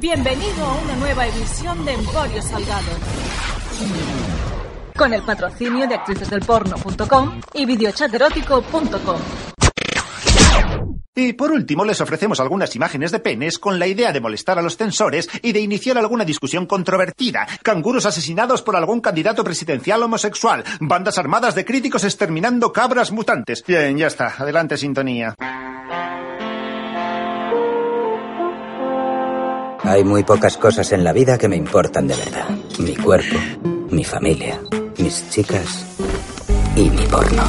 Bienvenido a una nueva edición de Emporio Salgado. Con el patrocinio de actricesdelporno.com y videochaterótico.com. Y por último, les ofrecemos algunas imágenes de penes con la idea de molestar a los censores y de iniciar alguna discusión controvertida. Canguros asesinados por algún candidato presidencial homosexual. Bandas armadas de críticos exterminando cabras mutantes. Bien, ya está. Adelante, sintonía. Hay muy pocas cosas en la vida que me importan de verdad. Mi cuerpo, mi familia, mis chicas y mi porno.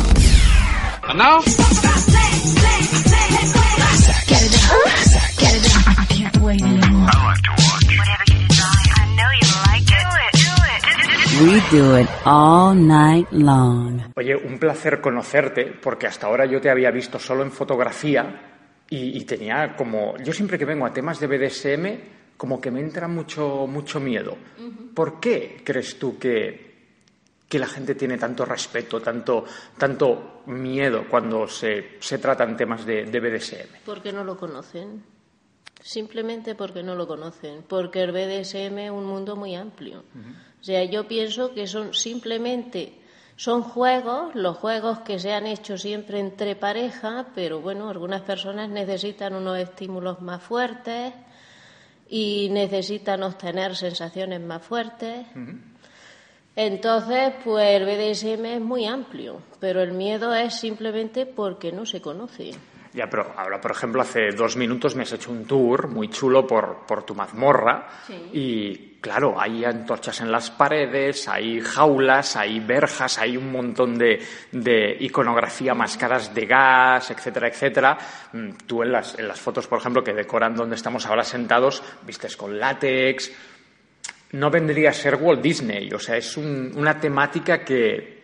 We do it all night long. Oye, un placer conocerte, porque hasta ahora yo te había visto solo en fotografía y, y tenía como... Yo siempre que vengo a temas de BDSM, como que me entra mucho, mucho miedo. ¿Por qué crees tú que, que la gente tiene tanto respeto, tanto, tanto miedo cuando se, se tratan temas de, de BDSM? Porque no lo conocen. Simplemente porque no lo conocen. Porque el BDSM es un mundo muy amplio. O sea, yo pienso que son simplemente son juegos, los juegos que se han hecho siempre entre pareja, pero bueno, algunas personas necesitan unos estímulos más fuertes y necesitan obtener sensaciones más fuertes. Entonces, pues el BDSM es muy amplio, pero el miedo es simplemente porque no se conoce. Ya, pero ahora, por ejemplo, hace dos minutos me has hecho un tour muy chulo por, por tu mazmorra y, claro, hay antorchas en las paredes, hay jaulas, hay verjas, hay un montón de, iconografía, máscaras de gas, etcétera, etcétera. Mm, Tú en las, fotos, por ejemplo, que decoran donde estamos ahora sentados, vistes con látex. No vendría a ser Walt Disney, o sea, es un- una temática que,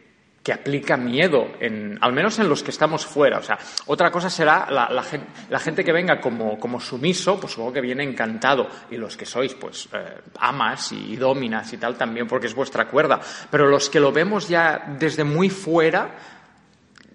que aplica miedo, en, al menos en los que estamos fuera. O sea, otra cosa será la, la gen- la gente que venga como, como sumiso, pues supongo que viene encantado. Y los que sois, pues, eh, amas y dominas y tal también, porque es vuestra cuerda. Pero los que lo vemos ya desde muy fuera,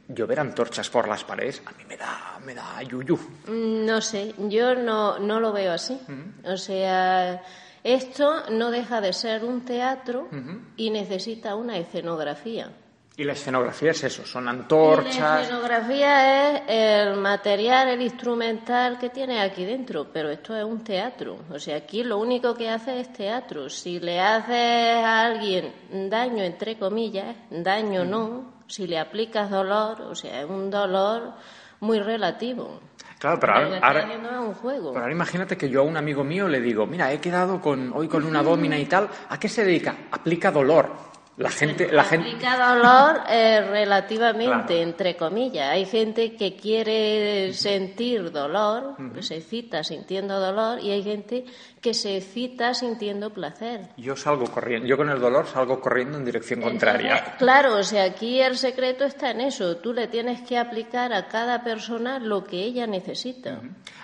yo ver antorchas por las paredes, a mí me da, me da yuyu. Mm, No sé, yo no, no lo veo así. O sea, esto no deja de ser un teatro y necesita una escenografía. Y la escenografía es eso, son Y La antorchas. escenografía es el material, el instrumental que tiene aquí dentro, pero esto es un teatro. O sea, aquí lo único que hace es teatro. Si le haces a alguien daño, entre comillas, daño no, si le aplicas dolor, o sea, es un dolor muy relativo. Claro, pero ahora, un juego. pero ahora imagínate que yo a un amigo mío le digo, mira, he quedado con, hoy con una domina y tal, ¿a qué se dedica? Aplica dolor. La gente, la gente, Aplica dolor eh, relativamente, Claro. entre comillas. Hay gente que quiere sentir dolor, que se excita sintiendo dolor, y hay gente que se excita sintiendo placer. yo salgo corriendo, yo con el dolor salgo corriendo en dirección contraria. Entonces, claro, o sea, aquí el secreto está en eso. Tú le tienes que aplicar a cada persona lo que ella necesita.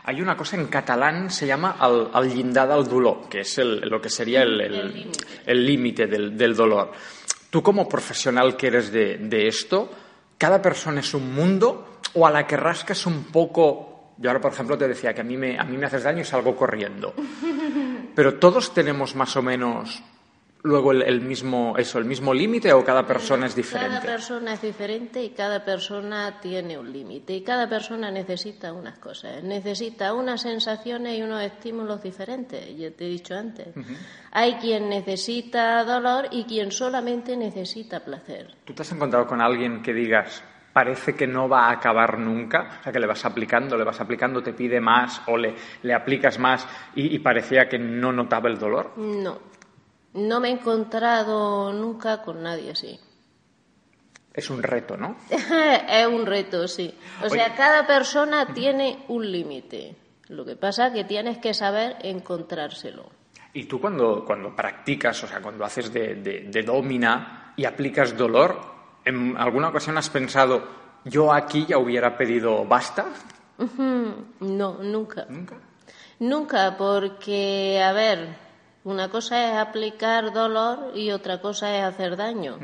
Hay una cosa en catalán, se llama el, el llindar del dolor, que es el- lo que sería el- el el límite del, del dolor. Tú como profesional que eres de, de esto, ¿cada persona es un mundo o a la que rascas un poco... Yo ahora, por ejemplo, te decía que a mí me, a mí me haces daño y salgo corriendo. Pero todos tenemos más o menos luego el, el mismo eso, el mismo límite o cada persona es Cada diferente. persona es diferente y cada persona tiene un límite y cada persona necesita unas cosas, necesita unas sensaciones y unos estímulos diferentes, ya te he dicho antes. Hay quien necesita dolor y quien solamente necesita placer. ¿Tú te has encontrado con alguien que digas parece que no va a acabar nunca? O sea, que le vas aplicando, le vas aplicando, te pide más o le, le aplicas más y, y parecía que no notaba el dolor. No, no me he encontrado nunca con nadie así. Es un reto, ¿no? es un reto, sí. O sea, cada persona tiene un límite. Lo que pasa es que tienes que saber encontrárselo. Y tú cuando, cuando practicas, o sea, cuando haces de, de, de domina y aplicas dolor, ¿en alguna ocasión has pensado, yo aquí ya hubiera pedido basta? No, nunca. Nunca. Nunca, porque, a ver, una cosa es aplicar dolor y otra cosa es hacer daño.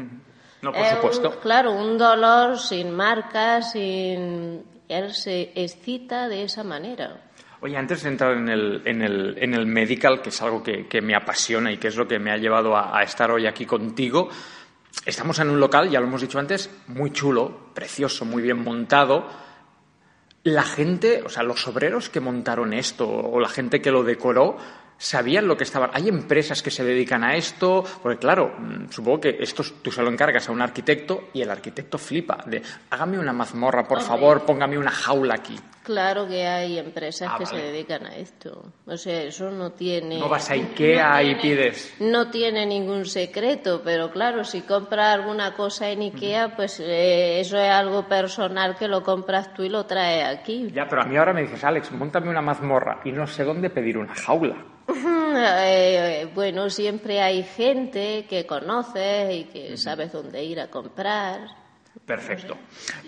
No, por Es un- supuesto. claro, un dolor sin marcas, sin... Él se excita de esa manera. Oye, antes de entrar en el, en el, en el medical, que es algo que, me apasiona y que es lo que me ha llevado a, estar hoy aquí contigo, estamos en un local, ya lo hemos dicho antes, muy chulo, precioso, muy bien montado. La gente, o sea, los obreros que montaron esto o la gente que lo decoró, sabían lo que estaban. Hay empresas que se dedican a esto, porque claro, mm, supongo que esto tú se lo encargas a un arquitecto y el arquitecto flipa de hágame una mazmorra, por favor, póngame una jaula aquí. Claro que hay empresas ah, que se dedican a esto. O sea, eso no tiene. No vas a Ikea y pides. No tiene ningún secreto, pero claro, si compras alguna cosa en Ikea, pues eh, eso es algo personal que lo compras tú y lo traes aquí. Ya, pero a mí ahora me dices, Alex, montame una mazmorra y no sé dónde pedir una jaula. Eh, bueno, siempre hay gente que conoces y que sabes dónde ir a comprar. Perfecto.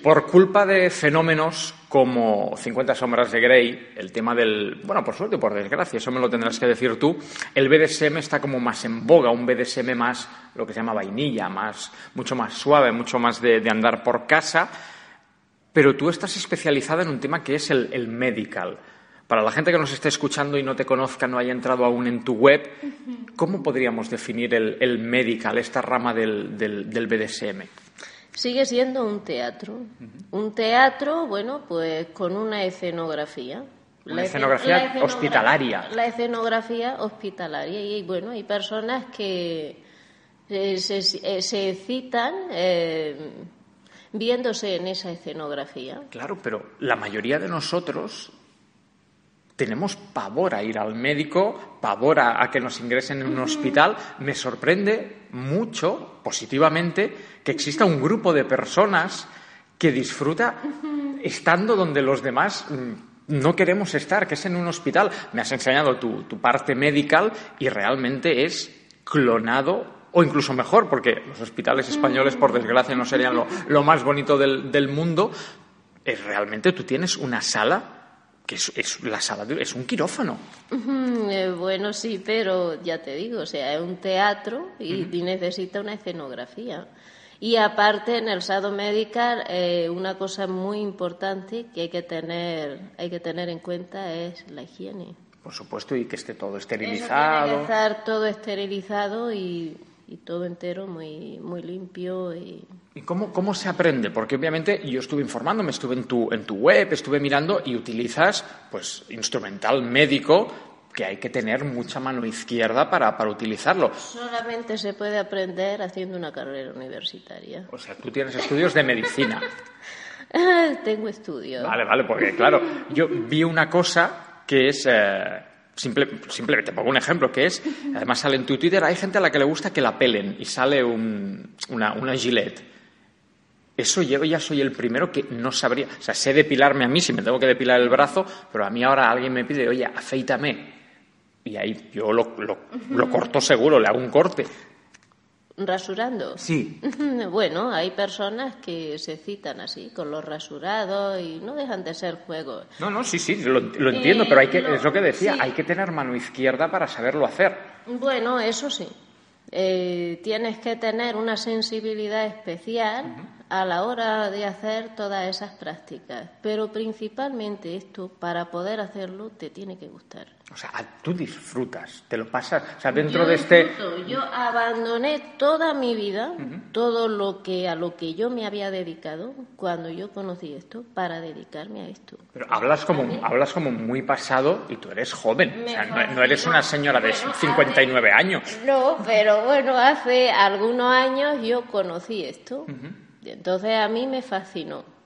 Por culpa de fenómenos como 50 sombras de Grey, el tema del, bueno, por suerte o por desgracia, eso me lo tendrás que decir tú, el BDSM está como más en boga, un BDSM más, lo que se llama vainilla, más, mucho más suave, mucho más de, andar por casa, pero tú estás especializada en un tema que es el, medical. Para la gente que nos esté escuchando y no te conozca, no haya entrado aún en tu web, ¿cómo podríamos definir el, medical, esta rama del, del BDSM? Sigue siendo un teatro. Un teatro, bueno, pues con una escenografía. La escenografía, hospitalaria. La escenografía hospitalaria. Y bueno, hay personas que eh, se, eh, se, excitan eh, viéndose en esa escenografía. Claro, pero la mayoría de nosotros tenemos pavor a ir al médico, pavor a, que nos ingresen en un hospital. Me sorprende mucho, positivamente, que exista un grupo de personas que disfruta estando donde los demás mm, no queremos estar, que es en un hospital. Me has enseñado tu, parte medical y realmente es clonado o incluso mejor, porque los hospitales españoles, por desgracia, no serían lo, más bonito del, del mundo. Es realmente tú tienes una sala que es, la sala es un quirófano. Eh, bueno, sí, pero ya te digo, o sea, es un teatro y, necesita una escenografía. Y aparte, en el Sado Medical, eh, una cosa muy importante que hay que tener, hay que tener en cuenta es la higiene. Por supuesto, y que esté todo esterilizado. Tiene que estar todo esterilizado y y todo entero muy, muy limpio. ¿Y, ¿Y cómo, cómo se aprende? Porque obviamente yo estuve informándome, estuve en tu, en tu web, estuve mirando y utilizas pues instrumental médico que hay que tener mucha mano izquierda para, para utilizarlo. Solamente se puede aprender haciendo una carrera universitaria. O sea, tú tienes estudios de medicina. Tengo estudios. Vale, vale, porque claro, yo vi una cosa que es... Eh, simplemente pongo un ejemplo que es, además sale en tu Twitter, hay gente a la que le gusta que la pelen y sale una, una gilet. Eso yo ya soy el primero que no sabría, o sea, sé depilarme a mí si me tengo que depilar el brazo, pero a mí ahora alguien me pide, oye, afeítame. Y ahí yo lo, lo corto seguro, le hago un corte rasurando. Sí. bueno, hay personas que se citan así, con los rasurados y no dejan de ser juegos. No, no, sí, sí, lo, entiendo, pero hay que, es lo que decía, hay que tener mano izquierda para saberlo hacer. Bueno, eso sí. Eh, tienes que tener una sensibilidad especial a la hora de hacer todas esas prácticas, pero principalmente esto, para poder hacerlo, te tiene que gustar. O sea, tú disfrutas, te lo pasas, o sea, dentro de este... Yo abandoné toda mi vida, todo lo que a lo que yo me había dedicado cuando yo conocí esto, para dedicarme a esto. Pero hablas como, hablas como muy pasado y tú eres joven, o sea, no, eres una señora de 59 años. No, pero bueno, hace algunos años yo conocí esto, y entonces a mí me fascinó.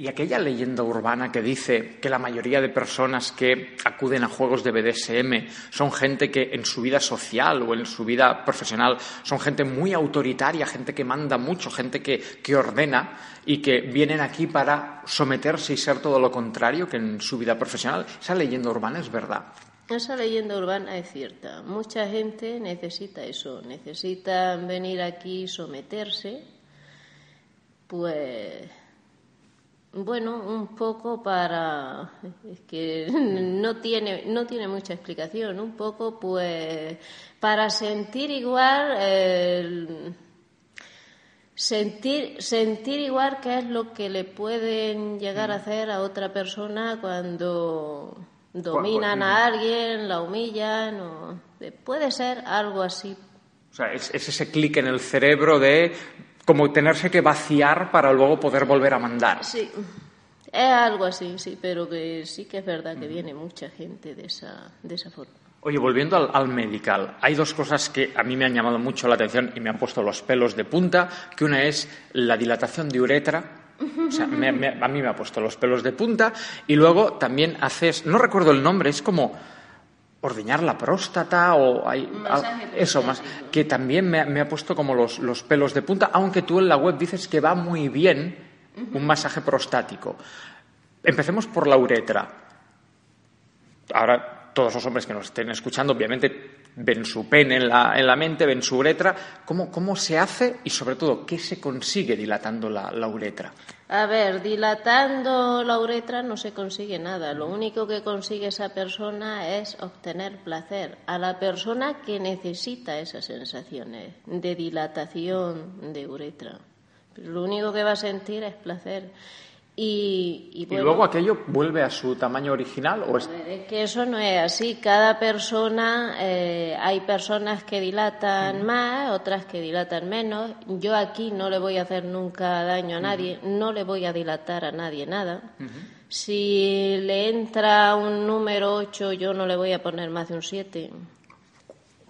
Y aquella leyenda urbana que dice que la mayoría de personas que acuden a juegos de BDSM son gente que en su vida social o en su vida profesional son gente muy autoritaria, gente que manda mucho, gente que, que ordena y que vienen aquí para someterse y ser todo lo contrario que en su vida profesional. Esa leyenda urbana es verdad. Esa leyenda urbana es cierta. Mucha gente necesita eso, necesita venir aquí y someterse, pues bueno, un poco para es que no tiene no tiene mucha explicación, un poco pues para sentir igual sentir sentir igual qué es lo que le pueden llegar a hacer a otra persona cuando dominan a alguien, la humillan, o puede ser algo así. O sea, es, ese clic en el cerebro de como tenerse que vaciar para luego poder volver a mandar. Sí, es algo así, sí, pero que sí que es verdad que viene mucha gente de esa, de esa forma. Oye, volviendo al, al, medical, hay dos cosas que a mí me han llamado mucho la atención y me han puesto los pelos de punta, que una es la dilatación de uretra, o sea, a mí me ha puesto los pelos de punta, y luego también haces, no recuerdo el nombre, es como ordeñar la próstata o hay, eso más, que también me, ha puesto como los, los pelos de punta, aunque tú en la web dices que va muy bien un masaje prostático. Empecemos por la uretra. Ahora todos los hombres que nos estén escuchando, obviamente, ven su pene en la, en la mente, ven su uretra. ¿Cómo, ¿Cómo, se hace y, sobre todo, qué se consigue dilatando la, la, uretra? A ver, dilatando la uretra no se consigue nada. Lo único que consigue esa persona es obtener placer. A la persona que necesita esas sensaciones de dilatación de uretra. Lo único que va a sentir es placer. Y, luego aquello vuelve a su tamaño original o es... que eso no es así. Cada persona, eh, hay personas que dilatan más, otras que dilatan menos. Yo aquí no le voy a hacer nunca daño a nadie, no le voy a dilatar a nadie nada. Si le entra un número 8, yo no le voy a poner más de un 7.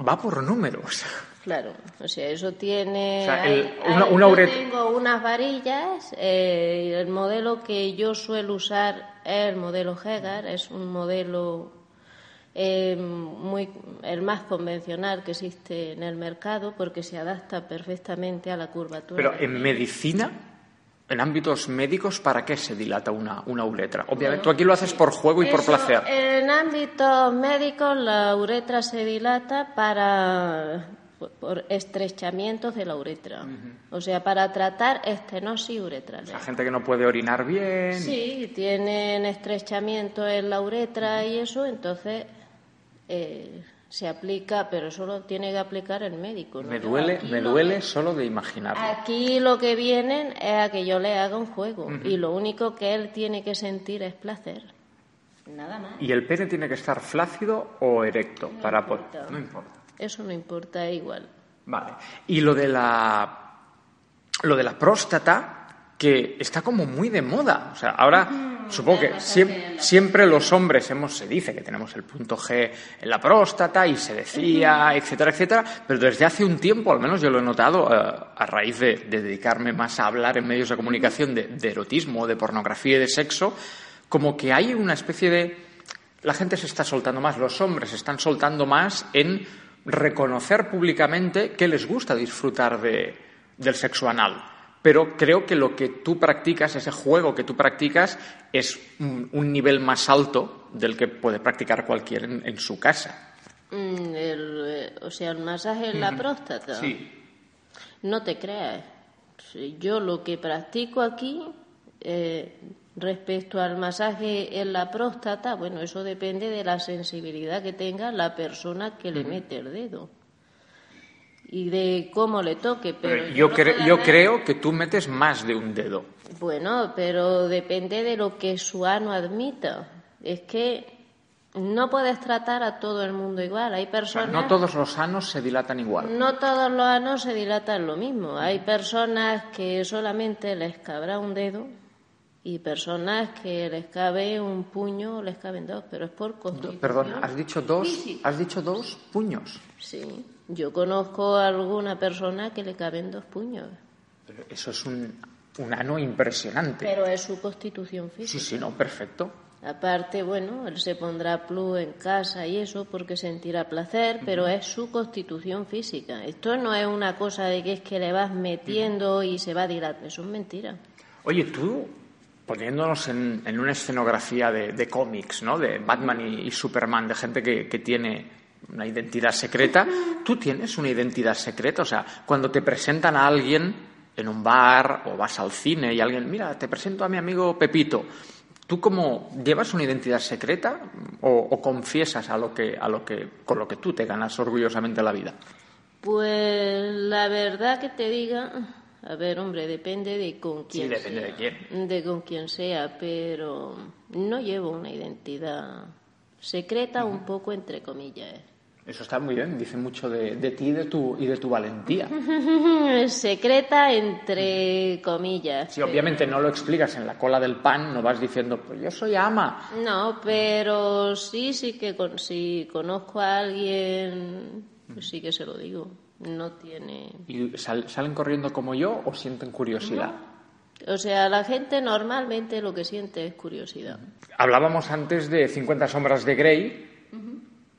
Va por números. Claro, o sea, eso tiene. yo tengo unas varillas. Eh, el modelo que yo suelo usar es el modelo Hegar, es un modelo eh, muy el más convencional que existe en el mercado porque se adapta perfectamente a la curvatura. Pero en medicina, en ámbitos médicos, ¿para qué se dilata una, una uretra? Obviamente, tú aquí lo haces por juego y por placer. En ámbitos médicos, la uretra se dilata para por estrechamientos de la uretra. O sea, para tratar estenosis uretral. La gente que no puede orinar bien. Sí, tienen estrechamiento en la uretra y eso, entonces eh, se aplica, pero solo tiene que aplicar el médico. Me duele, me duele solo de imaginarlo. Aquí lo que vienen es a que yo le haga un juego y lo único que él tiene que sentir es placer. Nada más. ¿Y el pene tiene que estar flácido o erecto? para No importa. Eso no importa, igual. Vale. Y lo de la, lo de la próstata, que está como muy de moda. O sea, ahora supongo que siempre, los hombres hemos, se dice que tenemos el punto G en la próstata y se decía, etcétera, etcétera, pero desde hace un tiempo, al menos yo lo he notado, eh, a raíz de, dedicarme más a hablar en medios de comunicación de, de erotismo, de pornografía y de sexo, como que hay una especie de... La gente se está soltando más, los hombres se están soltando más en reconocer públicamente que les gusta disfrutar de, del sexo anal. Pero creo que lo que tú practicas, ese juego que tú practicas, es un, nivel más alto del que puede practicar cualquiera en, su casa. Mm, eh, o sea, el masaje en la próstata. Sí. No te creas. Yo lo que practico aquí eh, Respecto al masaje en la próstata, bueno, eso depende de la sensibilidad que tenga la persona que le mete el dedo y de cómo le toque. Pero yo, yo creo que tú metes más de un dedo. Bueno, pero depende de lo que su ano admita. Es que no puedes tratar a todo el mundo igual. Hay personas. no todos los anos se dilatan igual. No todos los anos se dilatan lo mismo. Hay personas que solamente les cabrá un dedo y personas que les cabe un puño les caben dos, pero es por constitución. Perdón, has dicho dos, has dicho dos puños. Sí, yo conozco a alguna persona que le caben dos puños. Pero eso es un, un ano impresionante. Pero es su constitución física. Sí, sí, no, perfecto. Aparte, bueno, él se pondrá plus en casa y eso porque sentirá placer, pero es su constitución física. Esto no es una cosa de que es que le vas metiendo y se va a dilatar. Eso es mentira. Oye, tú poniéndonos en, una escenografía de, cómics, ¿no? De Batman y, Superman, de gente que, tiene una identidad secreta. ¿Tú tienes una identidad secreta? O sea, cuando te presentan a alguien en un bar o vas al cine y alguien, mira, te presento a mi amigo Pepito. ¿Tú cómo llevas una identidad secreta o, o, confiesas a lo que, a lo que, con lo que tú te ganas orgullosamente la vida? Pues la verdad que te diga, a ver, hombre, depende de con quién. Sí, depende de quién. De con quién sea, pero no llevo una identidad secreta un poco entre comillas. Eso está muy bien, dice mucho de, ti y de, tu, y de tu valentía. Secreta entre comillas. Sí, obviamente no lo explicas en la cola del pan, no vas diciendo, pues yo soy ama. No, pero sí, sí que si conozco a alguien, pues sí que se lo digo. No tiene. ¿Y salen corriendo como yo o sienten curiosidad? O sea, la gente normalmente lo que siente es curiosidad. Hablábamos antes de 50 sombras de Grey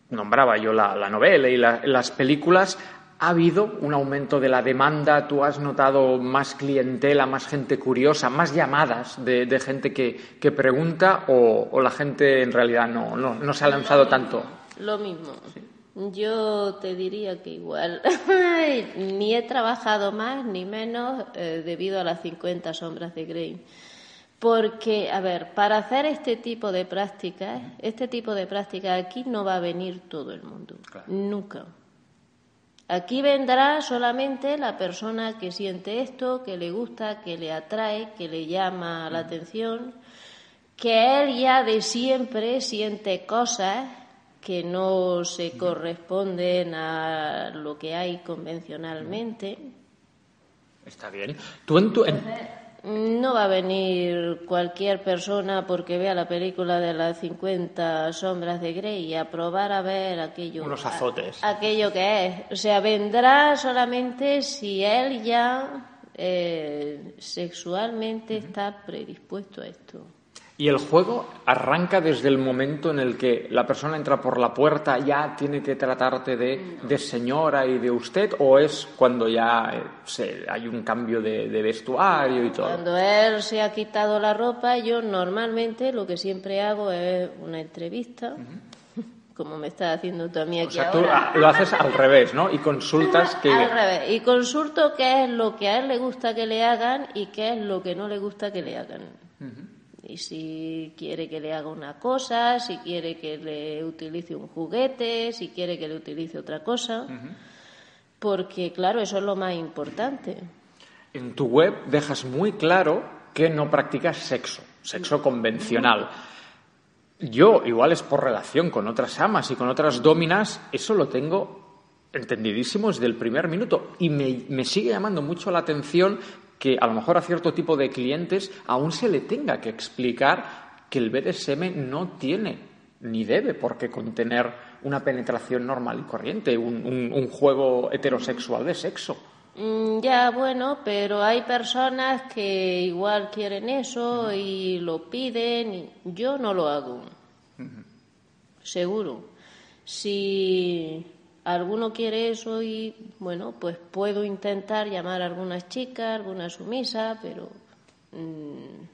nombraba yo la, novela y las películas, ¿ha habido un aumento de la demanda? ¿Tú has notado más clientela, más gente curiosa, más llamadas de, gente que, pregunta o, la gente en realidad no, no, se ha lanzado tanto? Lo mismo. Yo te diría que igual. ni he trabajado más ni menos eh, debido a las 50 sombras de Grey. Porque, a ver, para hacer este tipo de prácticas, este tipo de prácticas aquí no va a venir todo el mundo. Nunca. Aquí vendrá solamente la persona que siente esto, que le gusta, que le atrae, que le llama la atención, que él ya de siempre siente cosas que no se corresponden a lo que hay convencionalmente. Está bien. Tú en tu, no va a venir cualquier persona porque vea la película de las 50 sombras de Grey a probar a ver aquello. Unos azotes. aquello que es. O sea, vendrá solamente si él ya eh, sexualmente está predispuesto a esto. Y el juego arranca desde el momento en el que la persona entra por la puerta, ya tiene que tratarte de, señora y de usted, o es cuando ya eh, hay un cambio de, vestuario y todo. Cuando él se ha quitado la ropa, yo normalmente lo que siempre hago es una entrevista. Como me estás haciendo tú a mí aquí o sea, tú lo haces al revés, ¿no? Y consultas que... Al revés. Y consulto qué es lo que a él le gusta que le hagan y qué es lo que no le gusta que le hagan y si quiere que le haga una cosa, si quiere que le utilice un juguete, si quiere que le utilice otra cosa, porque claro, eso es lo más importante. En tu web dejas muy claro que no practicas sexo, sexo convencional. Yo, igual es por relación con otras amas y con otras dominas, eso lo tengo entendidísimo desde el primer minuto y me, me sigue llamando mucho la atención que a lo mejor a cierto tipo de clientes aún se le tenga que explicar que el BDSM no tiene ni debe por qué contener una penetración normal y corriente, un, juego heterosexual de sexo. Mm, ya, bueno, pero hay personas que igual quieren eso y lo piden. Y yo no lo hago. Seguro. Si alguno quiere eso y bueno, pues puedo intentar llamar a algunas chicas, algunas sumisas, pero mm,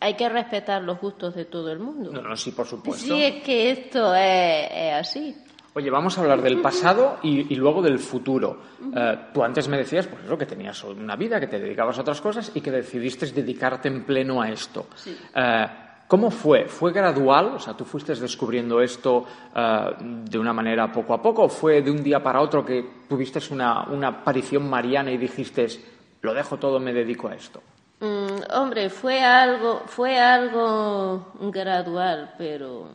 hay que respetar los gustos de todo el mundo. No, no, sí, por supuesto. Sí, es que esto es, así. Oye, vamos a hablar del pasado y, luego del futuro. Eh, tú antes me decías, pues eso, que tenías una vida, que te dedicabas a otras cosas y que decidiste dedicarte en pleno a esto. Sí. Eh, ¿Cómo fue? ¿Fue gradual? O sea, ¿tú fuiste descubriendo esto eh, de una manera poco a poco? ¿O fue de un día para otro que tuviste una, aparición mariana y dijiste, lo dejo todo, me dedico a esto? Mm, hombre, fue algo, fue algo gradual, pero...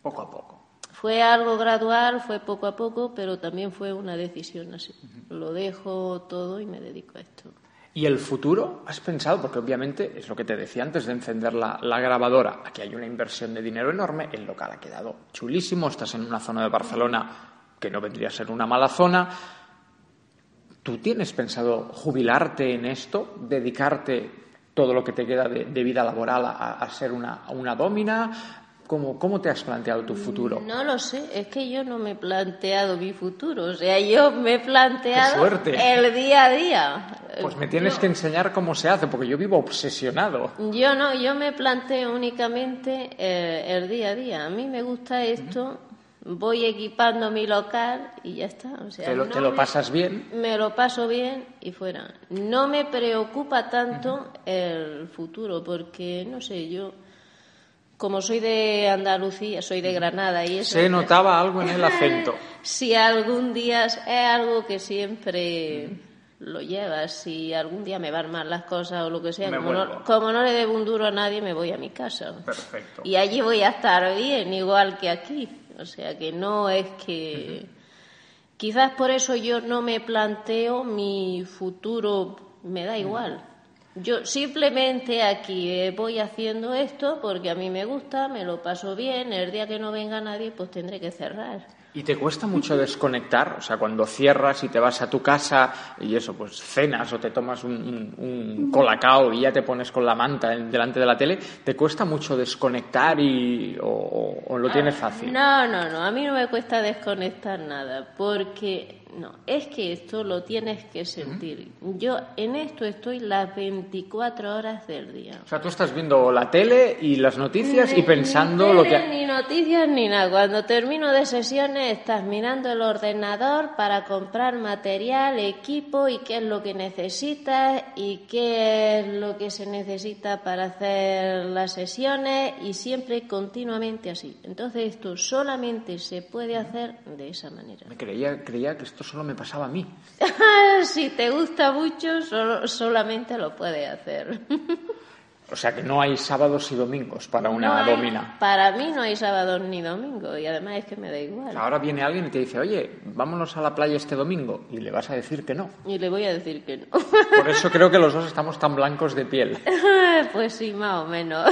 Poco a poco. Fue algo gradual, fue poco a poco, pero también fue una decisión así. Lo dejo todo y me dedico a esto. ¿Y el futuro? ¿Has pensado? Porque obviamente es lo que te decía antes de encender la, grabadora. Aquí hay una inversión de dinero enorme, el local ha quedado chulísimo, estás en una zona de Barcelona que no vendría a ser una mala zona. ¿Tú tienes pensado jubilarte en esto, dedicarte todo lo que te queda de, vida laboral a, ser una, una domina? ¿Cómo, te has planteado tu futuro? No lo sé, es que yo no me he planteado mi futuro, o sea, yo me he planteado el día a día. Pues me tienes que enseñar cómo se hace, porque yo vivo obsesionado. Yo no, yo me planteo únicamente eh, el día a día. A mí me gusta esto, voy equipando mi local y ya está. O sea, ¿Te, lo, ¿te lo pasas bien? Me lo paso bien y fuera. No me preocupa tanto el futuro, porque, no sé, yo como soy de Andalucía, soy de Granada y eso. Se notaba algo en el acento. si algún día es algo que siempre lo llevas. Si algún día me van mal las cosas o lo que sea, como no, como no le debo un duro a nadie, me voy a mi casa. Perfecto. Y allí voy a estar bien, igual que aquí. O sea que no es que. Quizás por eso yo no me planteo mi futuro, me da igual. Yo simplemente aquí eh, voy haciendo esto porque a mí me gusta, me lo paso bien. El día que no venga nadie, pues tendré que cerrar. ¿Y te cuesta mucho desconectar? O sea, cuando cierras y te vas a tu casa y eso, pues cenas o te tomas un, un- colacao y ya te pones con la manta delante de la tele, ¿te cuesta mucho desconectar y, o- o lo tienes fácil? No, no, no, a mí no me cuesta desconectar nada, porque no, es que esto lo tienes que sentir. Yo en esto estoy las 24 horas del día. O sea, tú estás viendo la tele y las noticias y pensando ni lo tele, que... Ni noticias ni nada. Cuando termino de sesiones estás mirando el ordenador para comprar material, equipo y qué es lo que necesitas y qué es lo que se necesita para hacer las sesiones y siempre continuamente así. Entonces esto solamente se puede hacer de esa manera. Me creía, creía que esto solo me pasaba a mí. si te gusta mucho, solo- solamente lo puedes hacer. O sea, que no hay sábados y domingos para una No hay- domina. Para mí no hay sábado ni domingo y además es que me da igual. Ahora viene alguien y te dice, oye, vámonos a la playa este domingo. Y le vas a decir que no. Y le voy a decir que no. Por eso creo que los dos estamos tan blancos de piel. pues sí, más o menos.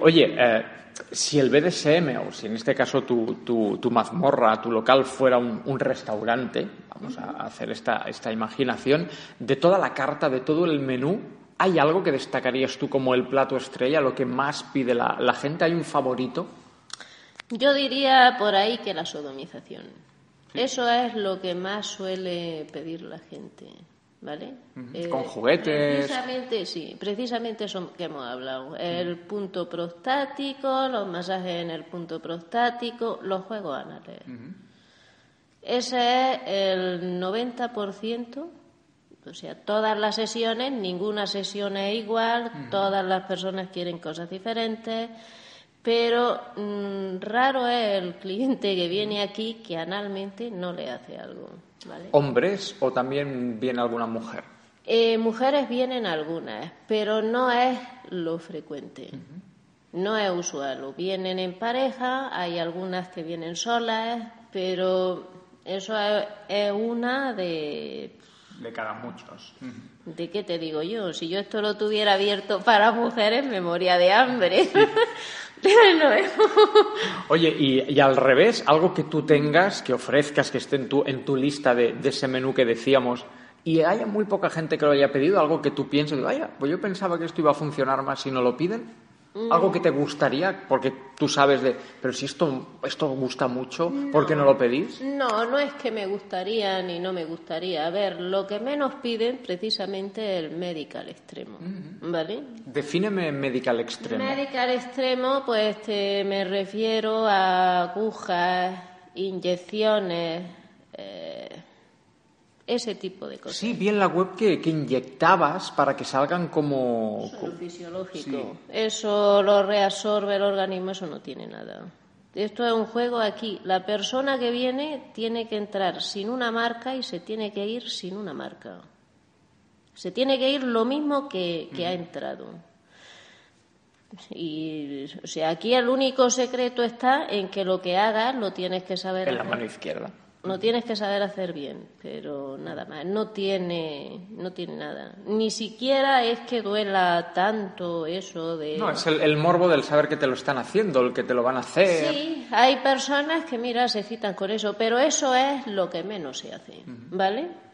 Oye, eh, si el BDSM, o si en este caso tu, tu, tu mazmorra, tu local fuera un, un restaurante, vamos a hacer esta, esta imaginación, de toda la carta, de todo el menú, ¿hay algo que destacarías tú como el plato estrella, lo que más pide la, la gente? ¿Hay un favorito? Yo diría por ahí que la sodomización. Eso es lo que más suele pedir la gente, ¿vale? Eh, Con juguetes. Precisamente, sí, precisamente eso que hemos hablado. El punto prostático, los masajes en el punto prostático, los juegos anales. Ese es el 90%, o sea, todas las sesiones, ninguna sesión es igual, todas las personas quieren cosas diferentes, pero mm, raro es el cliente que viene aquí que analmente no le hace algo, ¿vale? ¿Hombres o también viene alguna mujer? Eh, mujeres vienen algunas, pero no es lo frecuente. No es usual. Vienen en pareja, hay algunas que vienen solas, pero eso es, es una de... De cada muchos. ¿De qué te digo yo? Si yo esto lo tuviera abierto para mujeres, me moría de hambre. No, eh. Oye, y, y al revés, algo que tú tengas, que ofrezcas, que esté en tu, en tu lista de, de ese menú que decíamos, y haya muy poca gente que lo haya pedido, algo que tú pienses, vaya, pues yo pensaba que esto iba a funcionar más si no lo piden. Algo que te gustaría, porque tú sabes de, pero si esto, esto gusta mucho, ¿por qué no lo pedís? No, no es que me gustaría ni no me gustaría. A ver, lo que menos piden precisamente el medical extremo, ¿vale? Defíneme medical extremo. Medical extremo, pues te- me refiero a agujas, inyecciones, eh, ese tipo de cosas. Sí, vi en la web que, que inyectabas para que salgan como... Eso es fisiológico. Eso lo reabsorbe el organismo, eso no tiene nada. Esto es un juego aquí. La persona que viene tiene que entrar sin una marca y se tiene que ir sin una marca. Se tiene que ir lo mismo que, que ha entrado. Y, o sea, aquí el único secreto está en que lo que hagas lo tienes que saber en la mano izquierda. Lo tienes que saber hacer bien, pero nada más. No tiene, no tiene nada. Ni siquiera es que duela tanto eso de. No, es el, el morbo del saber que te lo están haciendo, el que te lo van a hacer. Sí, hay personas que, mira, se citan con eso, pero eso es lo que menos se hace, ¿vale?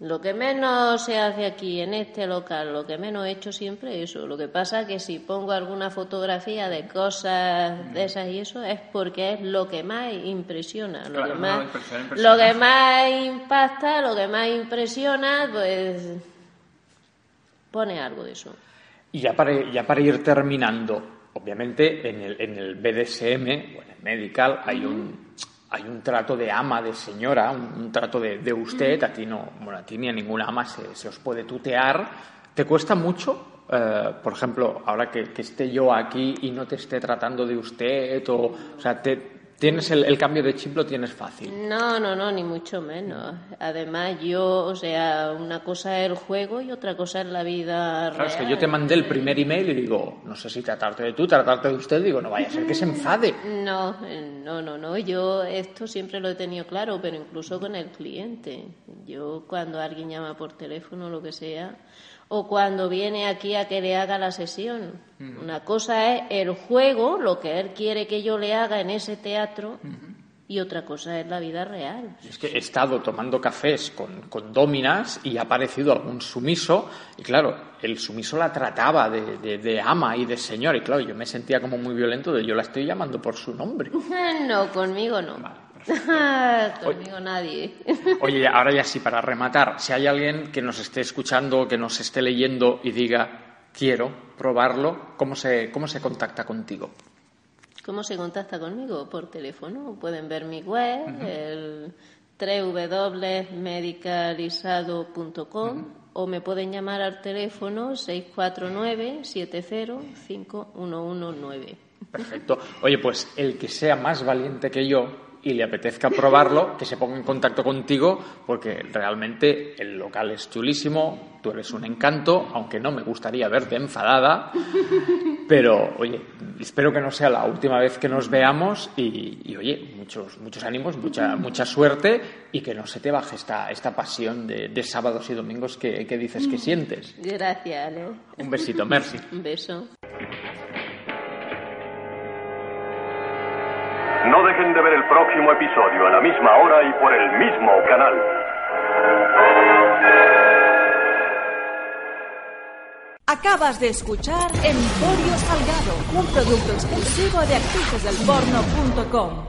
Lo que menos se hace aquí en este local, lo que menos he hecho siempre es eso. Lo que pasa que si pongo alguna fotografía de cosas de esas y eso es porque es lo que más impresiona, lo Claro, que no, más, impresiona, impresiona. lo que más impacta, lo que más impresiona, pues pone algo de eso. Y ya para, ya para ir terminando, obviamente en el, en el BDSM o en el medical hay un hay un trato de ama, de señora, un, un trato de, de usted, a ti no, bueno, a ti ni a ninguna ama se, se os puede tutear. ¿Te cuesta mucho? eh, por ejemplo, ahora que, que esté yo aquí y no te esté tratando de usted, o, o sea, te, Tienes el, cambio de chip lo tienes fácil. No, no, no, ni mucho menos. Además, yo, o sea, una cosa es el juego y otra cosa es la vida claro, Es que yo te mandé el primer email y digo, no sé si tratarte de tú, tratarte de usted, digo, no vaya a ser que se enfade. No, no, no, no. Yo esto siempre lo he tenido claro, pero incluso con el cliente. Yo cuando alguien llama por teléfono, lo que sea, o cuando viene aquí a que le haga la sesión. Una cosa es el juego, lo que él quiere que yo le haga en ese teatro, y otra cosa es la vida real. Es que he estado tomando cafés con, con Dominas y ha aparecido algún sumiso, y claro, el sumiso la trataba de, de, ama y de señor, y claro, yo me sentía como muy violento de yo la estoy llamando por su nombre. no, conmigo no. Nadie. Oye, ahora ya sí, para rematar, si hay alguien que nos esté escuchando, que nos esté leyendo y diga, quiero probarlo, ¿cómo se, cómo se contacta contigo? ¿Cómo se contacta conmigo? Por teléfono. Pueden ver mi web, el www.medicalizado.com o me pueden llamar al teléfono 649 7051119 Perfecto. Oye, pues el que sea más valiente que yo y le apetezca probarlo, que se ponga en contacto contigo, porque realmente el local es chulísimo, tú eres un encanto, aunque no me gustaría verte enfadada, pero oye, espero que no sea la última vez que nos veamos y, oye, muchos, muchos ánimos, mucha, mucha suerte y que no se te baje esta, esta pasión de, sábados y domingos que, que dices que sientes. Gracias, Ale. Un besito, merci. Un beso. Dejen de ver el próximo episodio a la misma hora y por el mismo canal. Acabas de escuchar Emporio Salgado, un producto exclusivo de actricesdelporno.com.